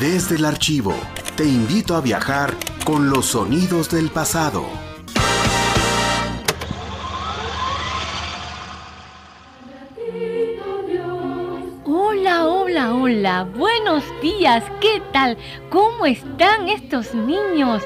Desde el archivo, te invito a viajar con los sonidos del pasado. Hola, hola, hola. Buenos días. ¿Qué tal? ¿Cómo están estos niños?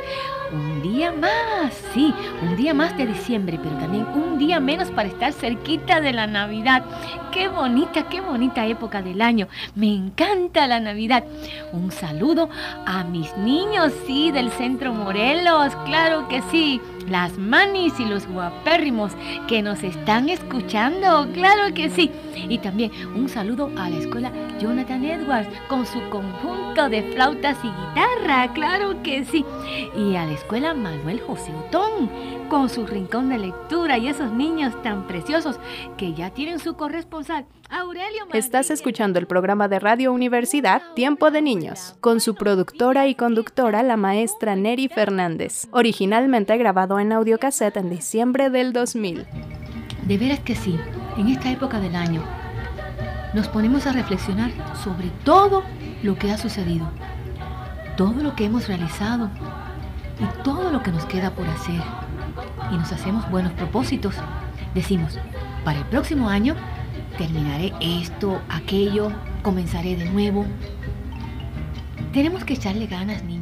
Un día más, sí, un día más de diciembre, pero también un día menos para estar cerquita de la Navidad. Qué bonita, qué bonita época del año. Me encanta la Navidad. Un saludo a mis niños, sí, del Centro Morelos, claro que sí. Las manis y los guapérrimos que nos están escuchando, claro que sí. Y también un saludo a la escuela Jonathan Edwards con su conjunto de flautas y guitarra, claro que sí. Y a la escuela Manuel José Otón con su rincón de lectura y esos niños tan preciosos que ya tienen su corresponsal, Aurelio. Estás escuchando el programa de Radio Universidad Tiempo de Niños, con su productora y conductora, la maestra Neri Fernández, originalmente grabado en audiocassette en diciembre del 2000. De veras que sí, en esta época del año nos ponemos a reflexionar sobre todo lo que ha sucedido, todo lo que hemos realizado y todo lo que nos queda por hacer. Y nos hacemos buenos propósitos. Decimos, para el próximo año terminaré esto, aquello, comenzaré de nuevo. Tenemos que echarle ganas, niños.